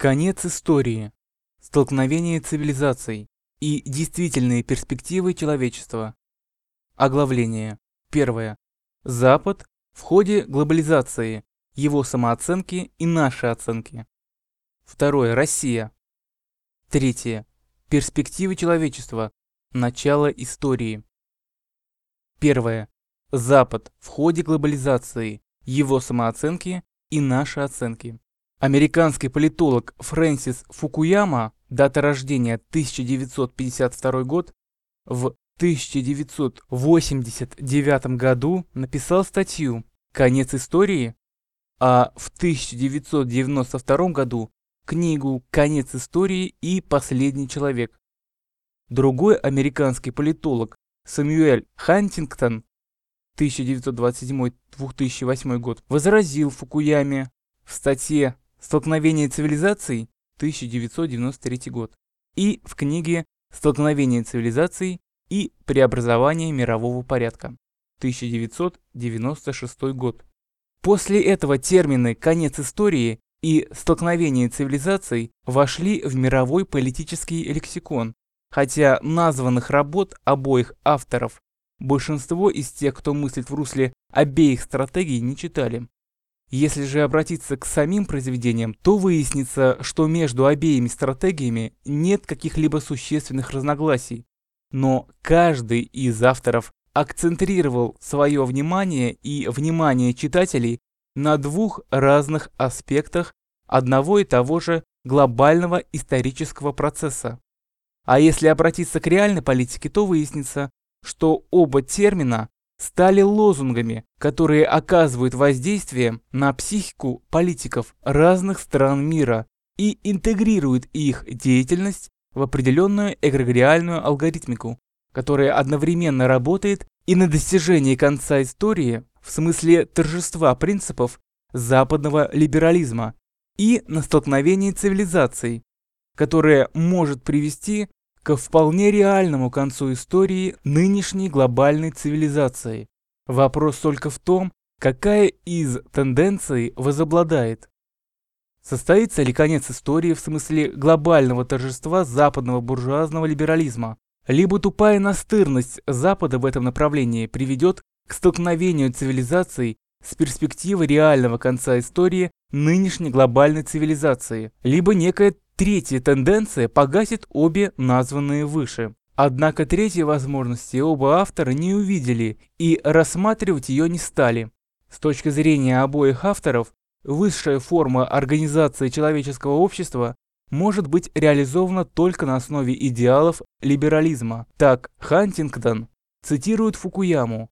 Конец истории. Столкновение цивилизаций и действительные перспективы человечества. Оглавление. Первое. Запад в ходе глобализации, его самооценки и наши оценки. Второе. Россия. Третье. Перспективы человечества. Начало истории. Первое. Запад в ходе глобализации, его самооценки и наши оценки. Американский политолог Фрэнсис Фукуяма, дата рождения 1952 год, в 1989 году написал статью «Конец истории», а в 1992 году книгу «Конец истории и последний человек». Другой американский политолог Сэмюэль Хантингтон 1927-2008 год возразил Фукуяме в статье «Столкновение цивилизаций» 1993 год и в книге «Столкновение цивилизаций и преобразование мирового порядка» 1996 год. После этого термины «конец истории» и «столкновение цивилизаций» вошли в мировой политический лексикон, хотя названных работ обоих авторов большинство из тех, кто мыслит в русле обеих стратегий, не читали. Если же обратиться к самим произведениям, то выяснится, что между обеими стратегиями нет каких-либо существенных разногласий. Но каждый из авторов акцентрировал свое внимание и внимание читателей на двух разных аспектах одного и того же глобального исторического процесса. А если обратиться к реальной политике, то выяснится, что оба термина стали лозунгами, которые оказывают воздействие на психику политиков разных стран мира и интегрируют их деятельность в определенную эгрегориальную алгоритмику, которая одновременно работает и на достижение конца истории в смысле торжества принципов западного либерализма и на столкновении цивилизаций, которое может привести ко вполне реальному концу истории нынешней глобальной цивилизации. Вопрос только в том, какая из тенденций возобладает. Состоится ли конец истории в смысле глобального торжества западного буржуазного либерализма, либо тупая настырность Запада в этом направлении приведет к столкновению цивилизаций с перспективой реального конца истории нынешней глобальной цивилизации, либо некая Третья тенденция погасит обе названные выше. Однако третьей возможности оба автора не увидели и рассматривать ее не стали. С точки зрения обоих авторов, высшая форма организации человеческого общества может быть реализована только на основе идеалов либерализма. Так, Хантингтон цитирует Фукуяму.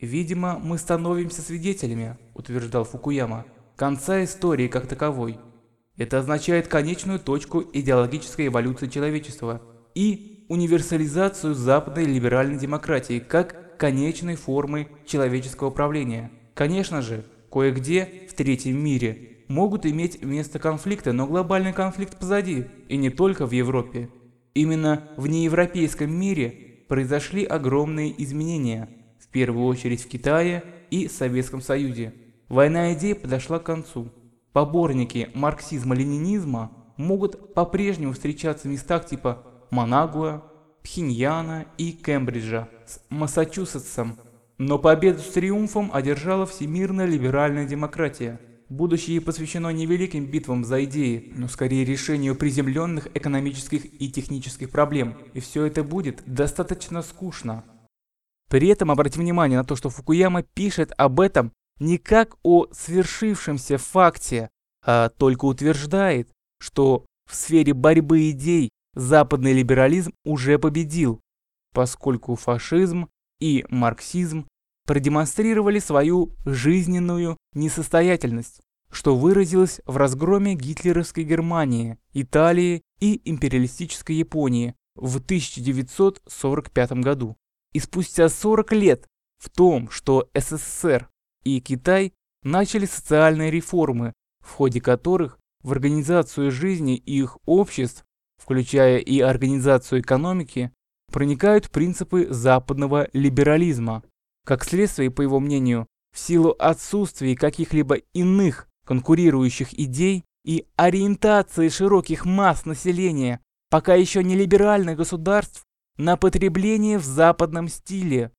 «Видимо, мы становимся свидетелями», – утверждал Фукуяма, – «конца истории как таковой». Это означает конечную точку идеологической эволюции человечества и универсализацию западной либеральной демократии как конечной формы человеческого правления. Конечно же, кое-где в третьем мире могут иметь место конфликты, но глобальный конфликт позади, и не только в Европе. Именно в неевропейском мире произошли огромные изменения, в первую очередь в Китае и Советском Союзе. Война идей подошла к концу. Поборники марксизма-ленинизма могут по-прежнему встречаться в местах типа Манагуа, Пхеньяна и Кембриджа с Массачусетсом, но победу с триумфом одержала всемирная либеральная демократия. Будущее посвящено не великим битвам за идеи, но скорее решению приземленных экономических и технических проблем, и все это будет достаточно скучно. При этом обратим внимание на то, что Фукуяма пишет об этом не как о свершившемся факте, а только утверждает, что в сфере борьбы идей западный либерализм уже победил, поскольку фашизм и марксизм продемонстрировали свою жизненную несостоятельность, что выразилось в разгроме гитлеровской Германии, Италии и империалистической Японии в 1945 году. И спустя 40 лет в том, что СССР и Китай начали социальные реформы, в ходе которых в организацию жизни их обществ, включая и организацию экономики, проникают принципы западного либерализма. Как следствие, по его мнению, в силу отсутствия каких-либо иных конкурирующих идей, и ориентации широких масс населения, пока еще не либеральных государств, на потребление в западном стиле.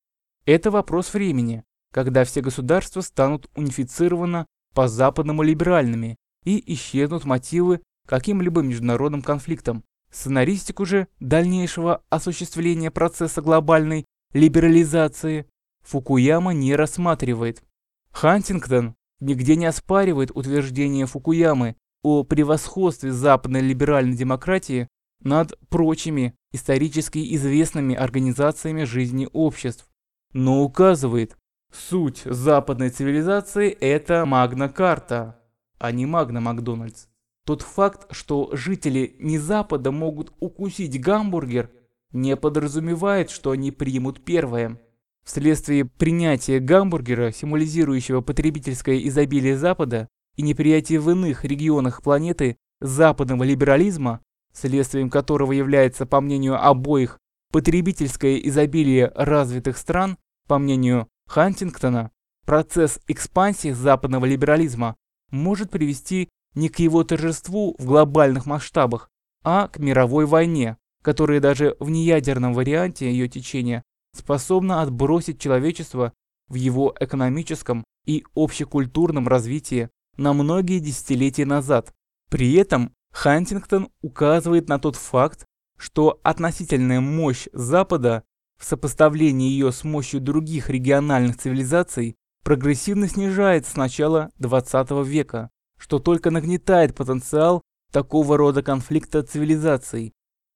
Это вопрос времени, когда все государства станут унифицированы по-западному либеральными и исчезнут мотивы каким-либо международным конфликтам. Сценаристику же дальнейшего осуществления процесса глобальной либерализации Фукуяма не рассматривает. Хантингтон нигде не оспаривает утверждение Фукуямы о превосходстве западной либеральной демократии над прочими исторически известными организациями жизни обществ, но указывает, суть западной цивилизации – это Магна-карта, а не Магна Макдональдс. Тот факт, что жители не Запада могут укусить гамбургер, не подразумевает, что они примут первое. Вследствие принятия гамбургера, символизирующего потребительское изобилие Запада, и неприятия в иных регионах планеты западного либерализма, следствием которого является, по мнению обоих, потребительское изобилие развитых стран, по мнению Хантингтона, процесс экспансии западного либерализма может привести не к его торжеству в глобальных масштабах, а к мировой войне, которая даже в неядерном варианте ее течения способна отбросить человечество в его экономическом и общекультурном развитии на многие десятилетия назад. При этом Хантингтон указывает на тот факт, что относительная мощь Запада в сопоставлении ее с мощью других региональных цивилизаций прогрессивно снижается с начала 20 века, что только нагнетает потенциал такого рода конфликта цивилизаций.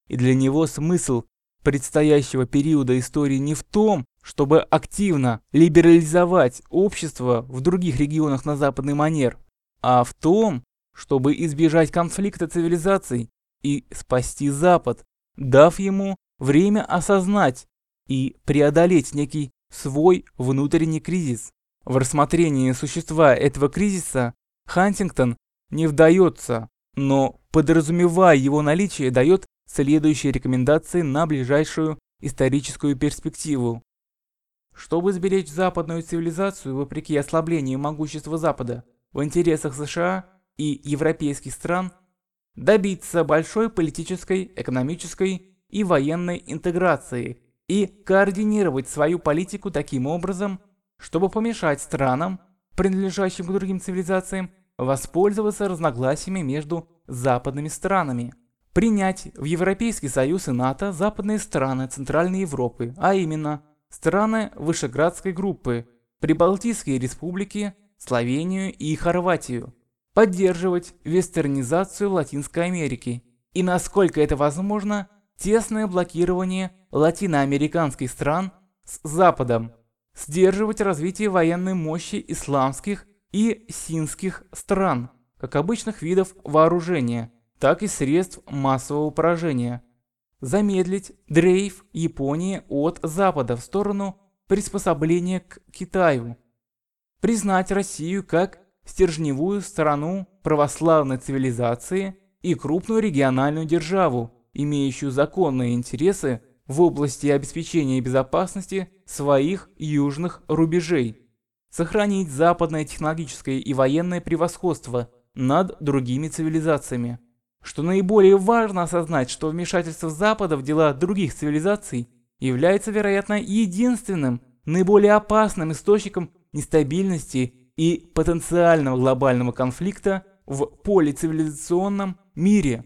И для него смысл предстоящего периода истории не в том, чтобы активно либерализовать общество в других регионах на западный манер, а в том, чтобы избежать конфликта цивилизаций и спасти Запад, дав ему время осознать и преодолеть некий свой внутренний кризис. В рассмотрении существа этого кризиса Хантингтон не вдается, но, подразумевая его наличие, дает следующие рекомендации на ближайшую историческую перспективу. Чтобы сберечь западную цивилизацию вопреки ослаблению могущества Запада, в интересах США и европейских стран добиться большой политической, экономической и военной интеграции и координировать свою политику таким образом, чтобы помешать странам, принадлежащим к другим цивилизациям, воспользоваться разногласиями между западными странами. Принять в Европейский Союз и НАТО западные страны Центральной Европы, а именно страны Вышеградской группы, Прибалтийские республики, Словению и Хорватию. Поддерживать вестернизацию Латинской Америки и, насколько это возможно, тесное блокирование латиноамериканских стран с Западом. Сдерживать развитие военной мощи исламских и синских стран, как обычных видов вооружения, так и средств массового поражения. Замедлить дрейф Японии от Запада в сторону приспособления к Китаю признать Россию как стержневую сторону православной цивилизации и крупную региональную державу, имеющую законные интересы в области обеспечения безопасности своих южных рубежей, сохранить западное технологическое и военное превосходство над другими цивилизациями. Что наиболее важно осознать, что вмешательство Запада в дела других цивилизаций является, вероятно, единственным, наиболее опасным источником нестабильности и потенциального глобального конфликта в полицивилизационном мире.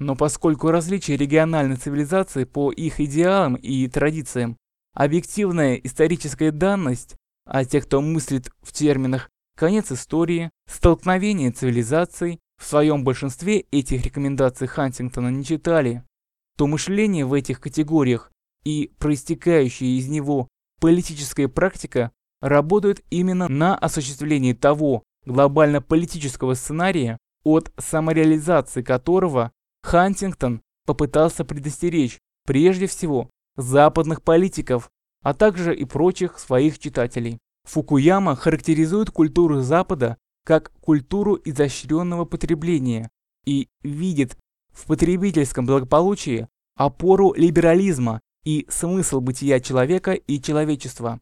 Но поскольку различия региональной цивилизации по их идеалам и традициям объективная историческая данность, а те, кто мыслит в терминах конец истории, столкновение цивилизаций, в своем большинстве этих рекомендаций Хантингтона не читали, то мышление в этих категориях и проистекающая из него политическая практика работают именно на осуществлении того глобально-политического сценария, от самореализации которого Хантингтон попытался предостеречь прежде всего западных политиков, а также и прочих своих читателей. Фукуяма характеризует культуру Запада как культуру изощренного потребления и видит в потребительском благополучии опору либерализма и смысл бытия человека и человечества.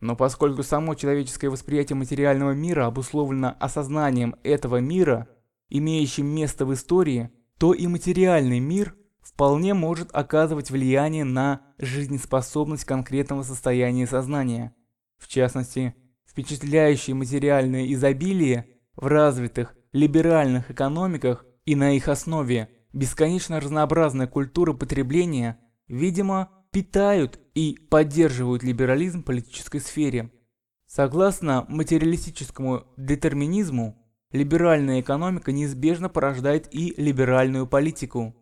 Но поскольку само человеческое восприятие материального мира обусловлено осознанием этого мира имеющим место в истории, то и материальный мир вполне может оказывать влияние на жизнеспособность конкретного состояния сознания. В частности, впечатляющее материальное изобилие в развитых либеральных экономиках и на их основе бесконечно разнообразная культура потребления, видимо, питают и поддерживают либерализм в политической сфере. Согласно материалистическому детерминизму, либеральная экономика неизбежно порождает и либеральную политику.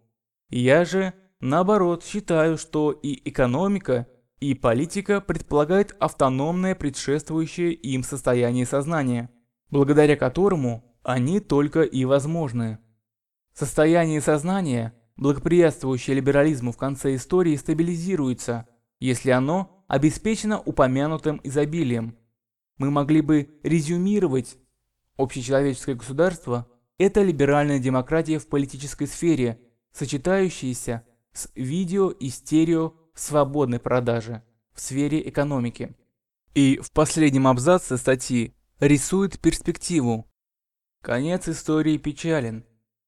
Я же, наоборот, считаю, что и экономика, и политика предполагают автономное предшествующее им состояние сознания, благодаря которому они только и возможны. Состояние сознания, благоприятствующее либерализму в конце истории, стабилизируется, если оно обеспечено упомянутым изобилием. Мы могли бы резюмировать общечеловеческое государство – это либеральная демократия в политической сфере, сочетающаяся с видео и стерео свободной продаже в сфере экономики. И в последнем абзаце статьи рисует перспективу. Конец истории печален.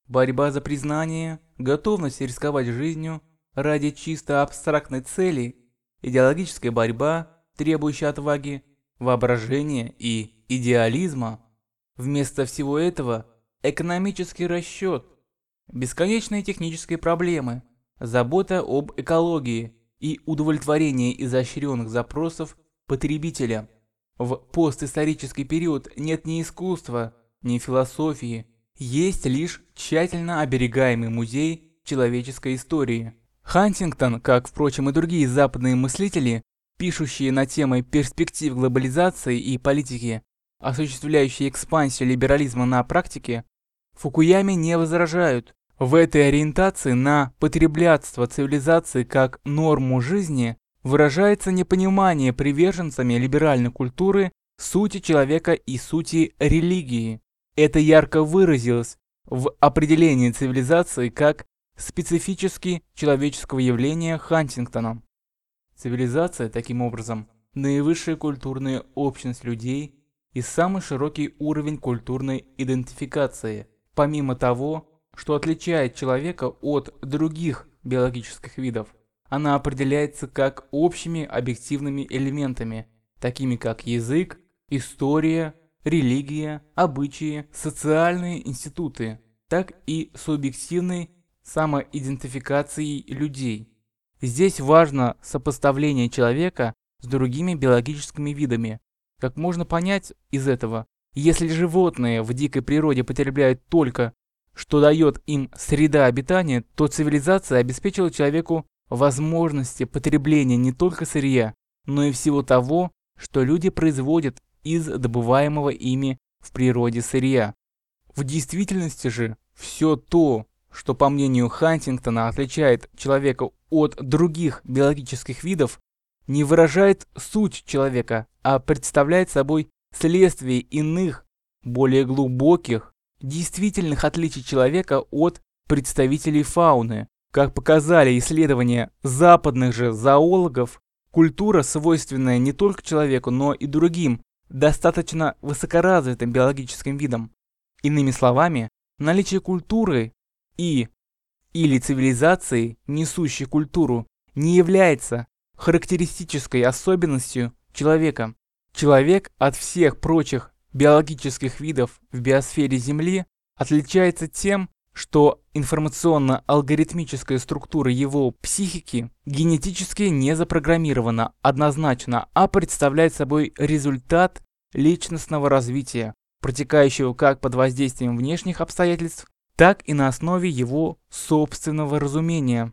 Борьба за признание, готовность рисковать жизнью ради чисто абстрактной цели, идеологическая борьба, требующая отваги, воображения и идеализма. Вместо всего этого экономический расчет, бесконечные технические проблемы, забота об экологии и удовлетворение изощренных запросов потребителя. В постисторический период нет ни искусства, ни философии, есть лишь тщательно оберегаемый музей человеческой истории. Хантингтон, как, впрочем, и другие западные мыслители, пишущие на темы перспектив глобализации и политики, осуществляющие экспансию либерализма на практике, Фукуяме не возражают. В этой ориентации на потреблятство цивилизации как норму жизни выражается непонимание приверженцами либеральной культуры сути человека и сути религии. Это ярко выразилось в определении цивилизации как специфически человеческого явления Хантингтоном. Цивилизация, таким образом, наивысшая культурная общность людей и самый широкий уровень культурной идентификации, помимо того, что отличает человека от других биологических видов. Она определяется как общими объективными элементами, такими как язык, история, религия, обычаи, социальные институты, так и субъективной самоидентификацией людей. Здесь важно сопоставление человека с другими биологическими видами. Как можно понять из этого, если животные в дикой природе потребляют только, что дает им среда обитания, то цивилизация обеспечила человеку возможности потребления не только сырья, но и всего того, что люди производят из добываемого ими в природе сырья. В действительности же все то, что по мнению Хантингтона отличает человека от других биологических видов, не выражает суть человека, а представляет собой следствие иных, более глубоких, действительных отличий человека от представителей фауны. Как показали исследования западных же зоологов, культура, свойственная не только человеку, но и другим достаточно высокоразвитым биологическим видом. Иными словами, наличие культуры и или цивилизации, несущей культуру, не является характеристической особенностью человека. Человек от всех прочих биологических видов в биосфере Земли отличается тем, что информационно-алгоритмическая структура его психики генетически не запрограммирована однозначно, а представляет собой результат личностного развития, протекающего как под воздействием внешних обстоятельств, так и на основе его собственного разумения.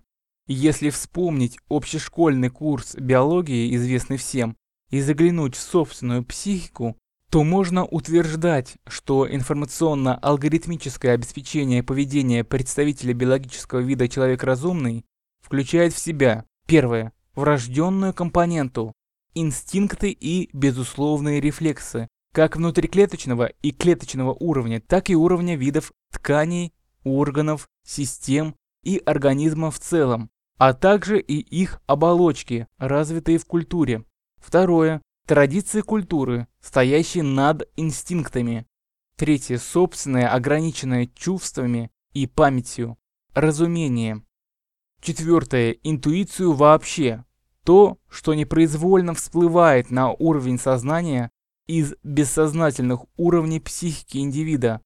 Если вспомнить общешкольный курс биологии, известный всем, и заглянуть в собственную психику, то можно утверждать, что информационно-алгоритмическое обеспечение поведения представителя биологического вида человек разумный включает в себя первое врожденную компоненту инстинкты и безусловные рефлексы, как внутриклеточного и клеточного уровня, так и уровня видов тканей, органов, систем и организма в целом, а также и их оболочки, развитые в культуре. Второе. Традиции культуры, стоящие над инстинктами. Третье. Собственное, ограниченное чувствами и памятью. Разумение. Четвертое. Интуицию вообще. То, что непроизвольно всплывает на уровень сознания из бессознательных уровней психики индивида,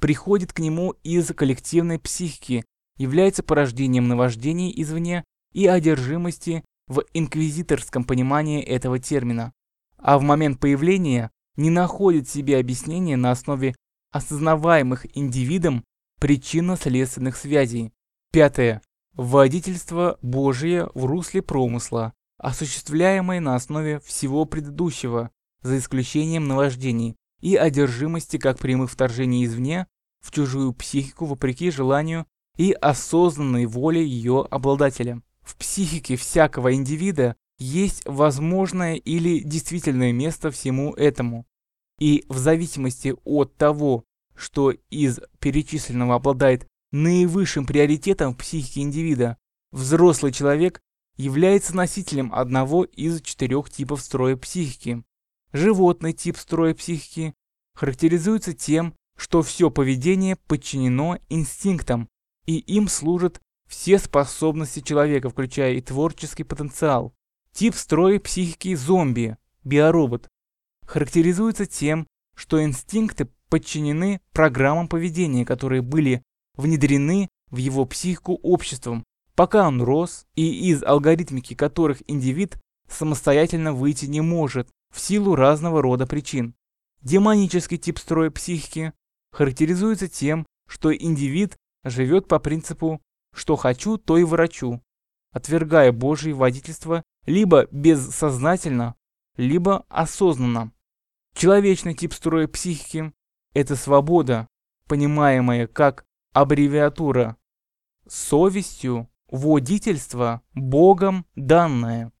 приходит к нему из коллективной психики, является порождением наваждений извне и одержимости в инквизиторском понимании этого термина, а в момент появления не находит себе объяснения на основе осознаваемых индивидом причинно-следственных связей. Пятое. Водительство Божие в русле промысла, осуществляемое на основе всего предыдущего, за исключением наваждений и одержимости как прямых вторжений извне в чужую психику вопреки желанию и осознанной воле ее обладателя. В психике всякого индивида есть возможное или действительное место всему этому. И в зависимости от того, что из перечисленного обладает наивысшим приоритетом в психике индивида, взрослый человек является носителем одного из четырех типов строя психики. Животный тип строя психики характеризуется тем, что все поведение подчинено инстинктам, и им служат все способности человека, включая и творческий потенциал. Тип строя психики зомби, биоробот, характеризуется тем, что инстинкты подчинены программам поведения, которые были внедрены в его психику обществом, пока он рос, и из алгоритмики которых индивид самостоятельно выйти не может в силу разного рода причин. Демонический тип строя психики характеризуется тем, что индивид живет по принципу «что хочу, то и врачу», отвергая Божье водительство либо бессознательно, либо осознанно. Человечный тип строя психики – это свобода, понимаемая как аббревиатура совестью, водительство, Богом данное.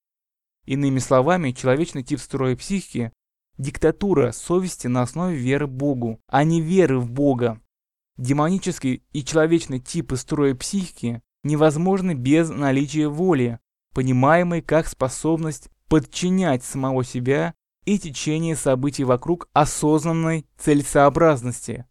Иными словами, человечный тип строя психики – диктатура совести на основе веры Богу, а не веры в Бога. Демонический и человечный типы строя психики невозможны без наличия воли, понимаемой как способность подчинять самого себя и течение событий вокруг осознанной целесообразности.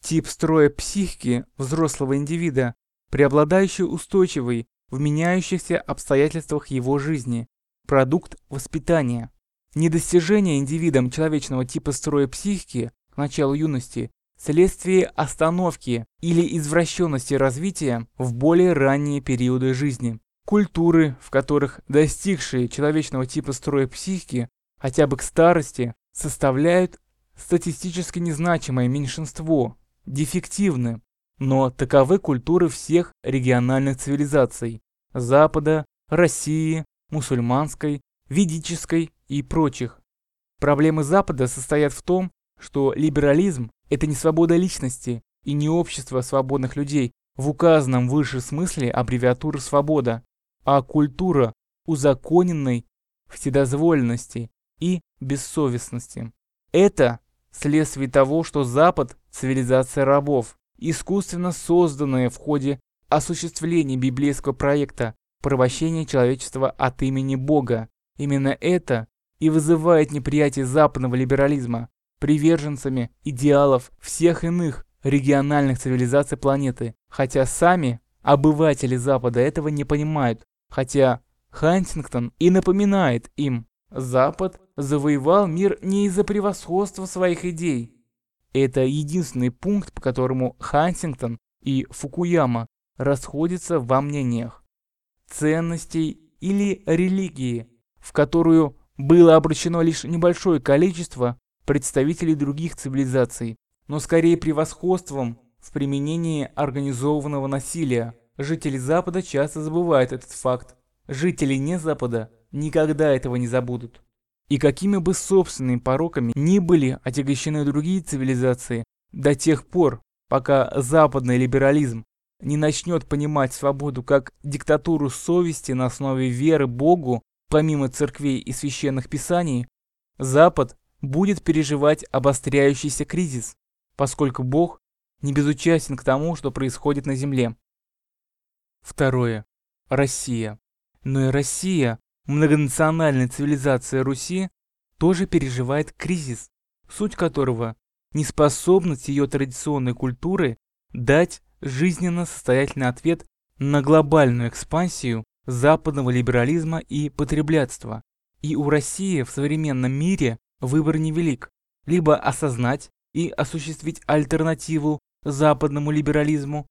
Тип строя психики взрослого индивида, преобладающий устойчивый в меняющихся обстоятельствах его жизни, продукт воспитания. Недостижение индивидом человечного типа строя психики к началу юности следствие остановки или извращенности развития в более ранние периоды жизни. Культуры, в которых достигшие человечного типа строя психики хотя бы к старости, составляют статистически незначимое меньшинство, дефективны, но таковы культуры всех региональных цивилизаций – Запада, России, мусульманской, ведической и прочих. Проблемы Запада состоят в том, что либерализм – это не свобода личности и не общество свободных людей в указанном выше смысле аббревиатуры «свобода», а культура узаконенной вседозволенности и бессовестности. Это следствие того, что Запад – цивилизация рабов, искусственно созданная в ходе осуществления библейского проекта порабощения человечества от имени Бога. Именно это и вызывает неприятие западного либерализма приверженцами идеалов всех иных региональных цивилизаций планеты, хотя сами обыватели Запада этого не понимают, хотя Хантингтон и напоминает им, Запад завоевал мир не из-за превосходства своих идей. Это единственный пункт, по которому Хантингтон и Фукуяма расходятся во мнениях. Ценностей или религии, в которую было обращено лишь небольшое количество представителей других цивилизаций, но скорее превосходством в применении организованного насилия. Жители Запада часто забывают этот факт. Жители не Запада никогда этого не забудут. И какими бы собственными пороками ни были отягощены другие цивилизации, до тех пор, пока западный либерализм не начнет понимать свободу как диктатуру совести на основе веры Богу, помимо церквей и священных писаний, Запад будет переживать обостряющийся кризис, поскольку Бог не безучастен к тому, что происходит на Земле. Второе. Россия. Но и Россия многонациональная цивилизация Руси тоже переживает кризис, суть которого неспособность ее традиционной культуры дать жизненно состоятельный ответ на глобальную экспансию западного либерализма и потреблятства. И у России в современном мире выбор невелик. Либо осознать и осуществить альтернативу западному либерализму,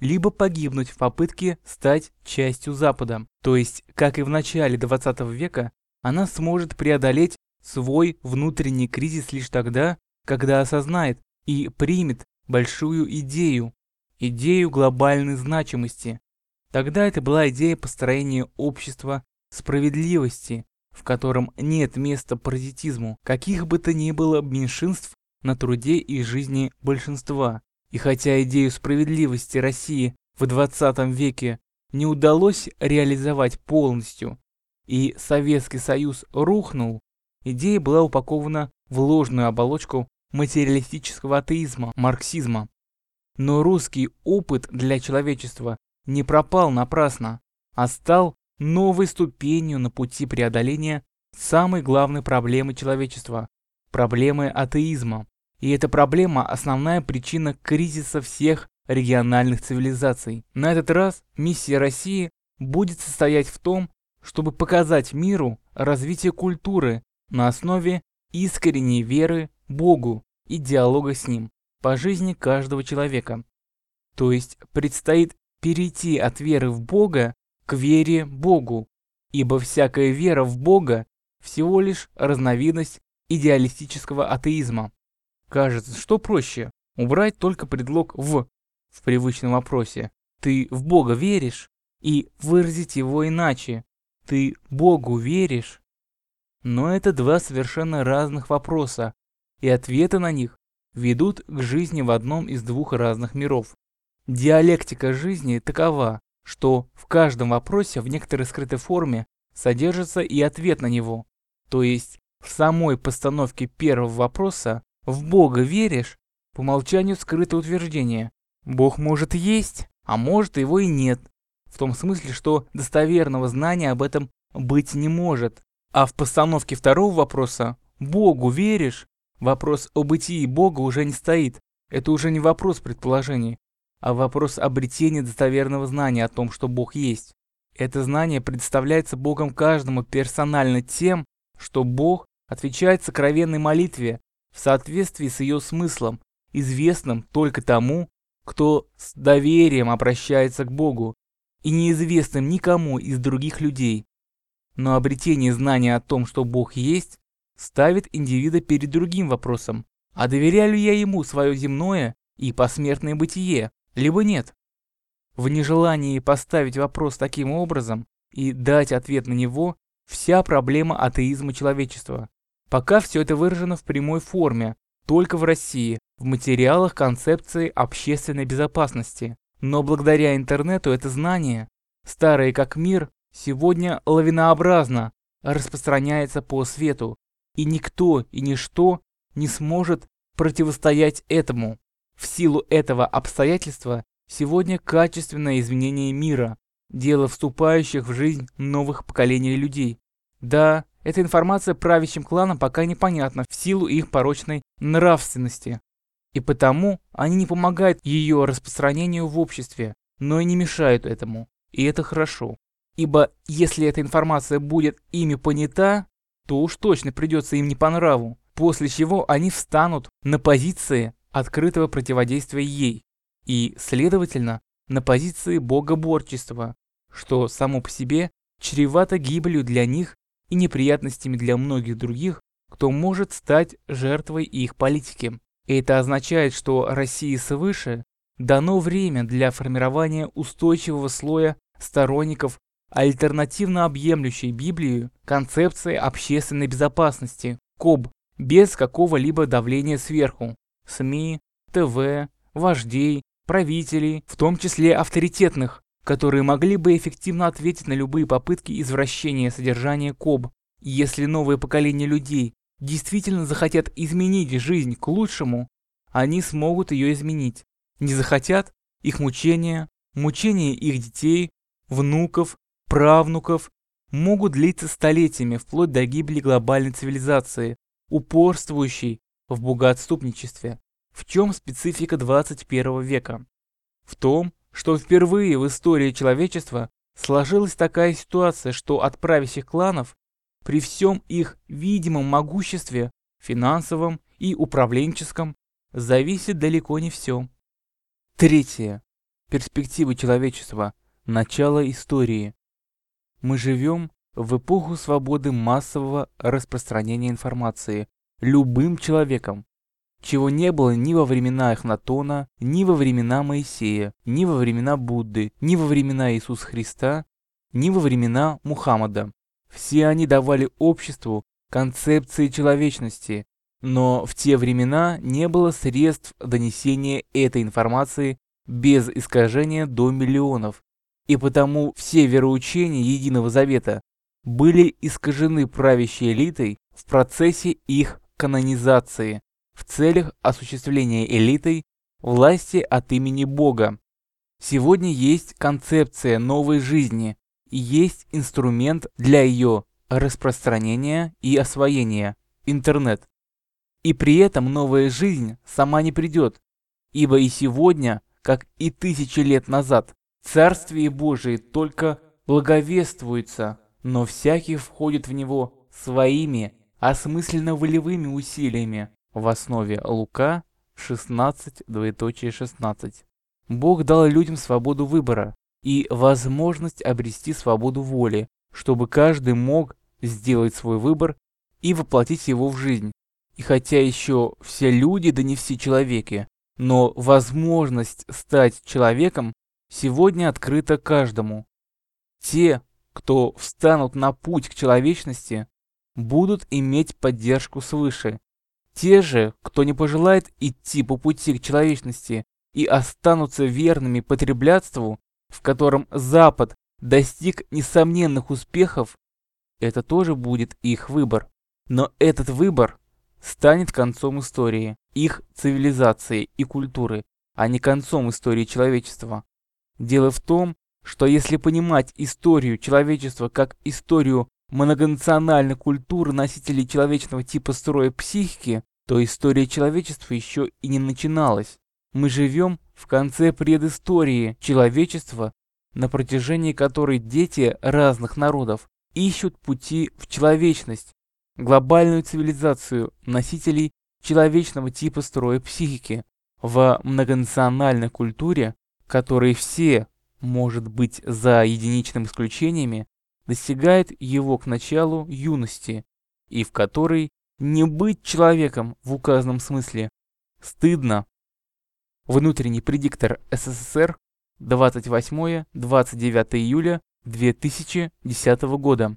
либо погибнуть в попытке стать частью Запада. То есть, как и в начале 20 века, она сможет преодолеть свой внутренний кризис лишь тогда, когда осознает и примет большую идею, идею глобальной значимости. Тогда это была идея построения общества справедливости, в котором нет места паразитизму, каких бы то ни было меньшинств на труде и жизни большинства. И хотя идею справедливости России в 20 веке не удалось реализовать полностью, и Советский Союз рухнул, идея была упакована в ложную оболочку материалистического атеизма, марксизма. Но русский опыт для человечества не пропал напрасно, а стал новой ступенью на пути преодоления самой главной проблемы человечества – проблемы атеизма. И эта проблема – основная причина кризиса всех региональных цивилизаций. На этот раз миссия России будет состоять в том, чтобы показать миру развитие культуры на основе искренней веры Богу и диалога с Ним по жизни каждого человека. То есть предстоит перейти от веры в Бога к вере Богу, ибо всякая вера в Бога всего лишь разновидность идеалистического атеизма. Кажется, что проще? Убрать только предлог «в» в привычном вопросе. Ты в Бога веришь? И выразить его иначе. Ты Богу веришь? Но это два совершенно разных вопроса, и ответы на них ведут к жизни в одном из двух разных миров. Диалектика жизни такова, что в каждом вопросе в некоторой скрытой форме содержится и ответ на него. То есть в самой постановке первого вопроса «в Бога веришь?» по умолчанию скрыто утверждение «Бог может есть, а может его и нет», в том смысле, что достоверного знания об этом быть не может. А в постановке второго вопроса «Богу веришь?» вопрос о бытии Бога уже не стоит. Это уже не вопрос предположений, а вопрос обретения достоверного знания о том, что Бог есть. Это знание представляется Богом каждому персонально тем, что Бог отвечает сокровенной молитве в соответствии с ее смыслом, известным только тому, кто с доверием обращается к Богу, и неизвестным никому из других людей. Но обретение знания о том, что Бог есть, ставит индивида перед другим вопросом. А доверяю ли я ему свое земное и посмертное бытие? Либо нет. В нежелании поставить вопрос таким образом и дать ответ на него вся проблема атеизма человечества. Пока все это выражено в прямой форме, только в России, в материалах концепции общественной безопасности. Но благодаря интернету это знание, старое как мир, сегодня лавинообразно распространяется по свету, и никто и ничто не сможет противостоять этому. В силу этого обстоятельства сегодня качественное изменение мира – дело вступающих в жизнь новых поколений людей. Да, эта информация правящим кланам пока непонятна в силу их порочной нравственности. И потому они не помогают ее распространению в обществе, но и не мешают этому. И это хорошо. Ибо если эта информация будет ими понята, то уж точно придется им не по нраву, после чего они встанут на позиции открытого противодействия ей и, следовательно, на позиции богоборчества, что само по себе чревато гибелью для них и неприятностями для многих других, кто может стать жертвой их политики. Это означает, что России свыше дано время для формирования устойчивого слоя сторонников альтернативно объемлющей Библию концепции общественной безопасности, КОБ, без какого-либо давления сверху. СМИ, ТВ, вождей, правителей, в том числе авторитетных, которые могли бы эффективно ответить на любые попытки извращения содержания КОБ. если новое поколение людей действительно захотят изменить жизнь к лучшему, они смогут ее изменить. Не захотят – их мучения, мучения их детей, внуков, правнуков могут длиться столетиями вплоть до гибели глобальной цивилизации, упорствующей в богоотступничестве. В чем специфика 21 века? В том, что впервые в истории человечества сложилась такая ситуация, что от правящих кланов при всем их видимом могуществе, финансовом и управленческом, зависит далеко не все. Третье. Перспективы человечества. Начало истории. Мы живем в эпоху свободы массового распространения информации любым человеком, чего не было ни во времена Эхнатона, ни во времена Моисея, ни во времена Будды, ни во времена Иисуса Христа, ни во времена Мухаммада. Все они давали обществу концепции человечности, но в те времена не было средств донесения этой информации без искажения до миллионов, и потому все вероучения Единого Завета были искажены правящей элитой в процессе их канонизации в целях осуществления элитой власти от имени Бога. Сегодня есть концепция новой жизни и есть инструмент для ее распространения и освоения – интернет. И при этом новая жизнь сама не придет, ибо и сегодня, как и тысячи лет назад, Царствие Божие только благовествуется, но всякий входит в него своими осмысленно-волевыми усилиями в основе Лука 16, двоеточие 16. Бог дал людям свободу выбора и возможность обрести свободу воли, чтобы каждый мог сделать свой выбор и воплотить его в жизнь. И хотя еще все люди, да не все человеки, но возможность стать человеком сегодня открыта каждому. Те, кто встанут на путь к человечности, будут иметь поддержку свыше. Те же, кто не пожелает идти по пути к человечности и останутся верными потреблятству, в котором Запад достиг несомненных успехов, это тоже будет их выбор. Но этот выбор станет концом истории, их цивилизации и культуры, а не концом истории человечества. Дело в том, что если понимать историю человечества как историю многонациональной культуры носителей человечного типа строя психики, то история человечества еще и не начиналась. Мы живем в конце предыстории человечества, на протяжении которой дети разных народов ищут пути в человечность, глобальную цивилизацию носителей человечного типа строя психики в многонациональной культуре, которые все, может быть, за единичными исключениями, достигает его к началу юности, и в которой не быть человеком в указанном смысле стыдно. Внутренний предиктор СССР 28-29 июля 2010 года.